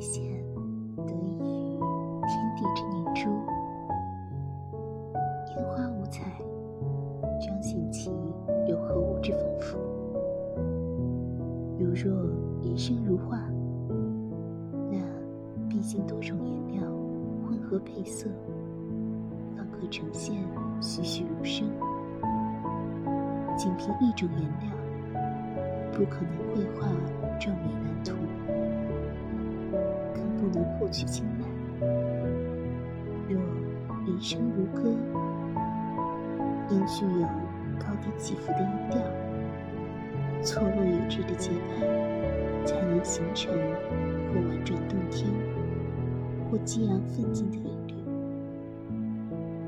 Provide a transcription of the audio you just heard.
弦，得益于天地之凝珠。烟花五彩，彰显其有何物之丰富。如若一生如画，那毕竟多种颜料混合配色，方可呈现栩栩如生。仅凭一种颜料，不可能绘画壮美蓝图。能获取青睐。若人生如歌，应具有高低起伏的音调，错落有致的节拍，才能形成或婉转动听，或激昂奋进的音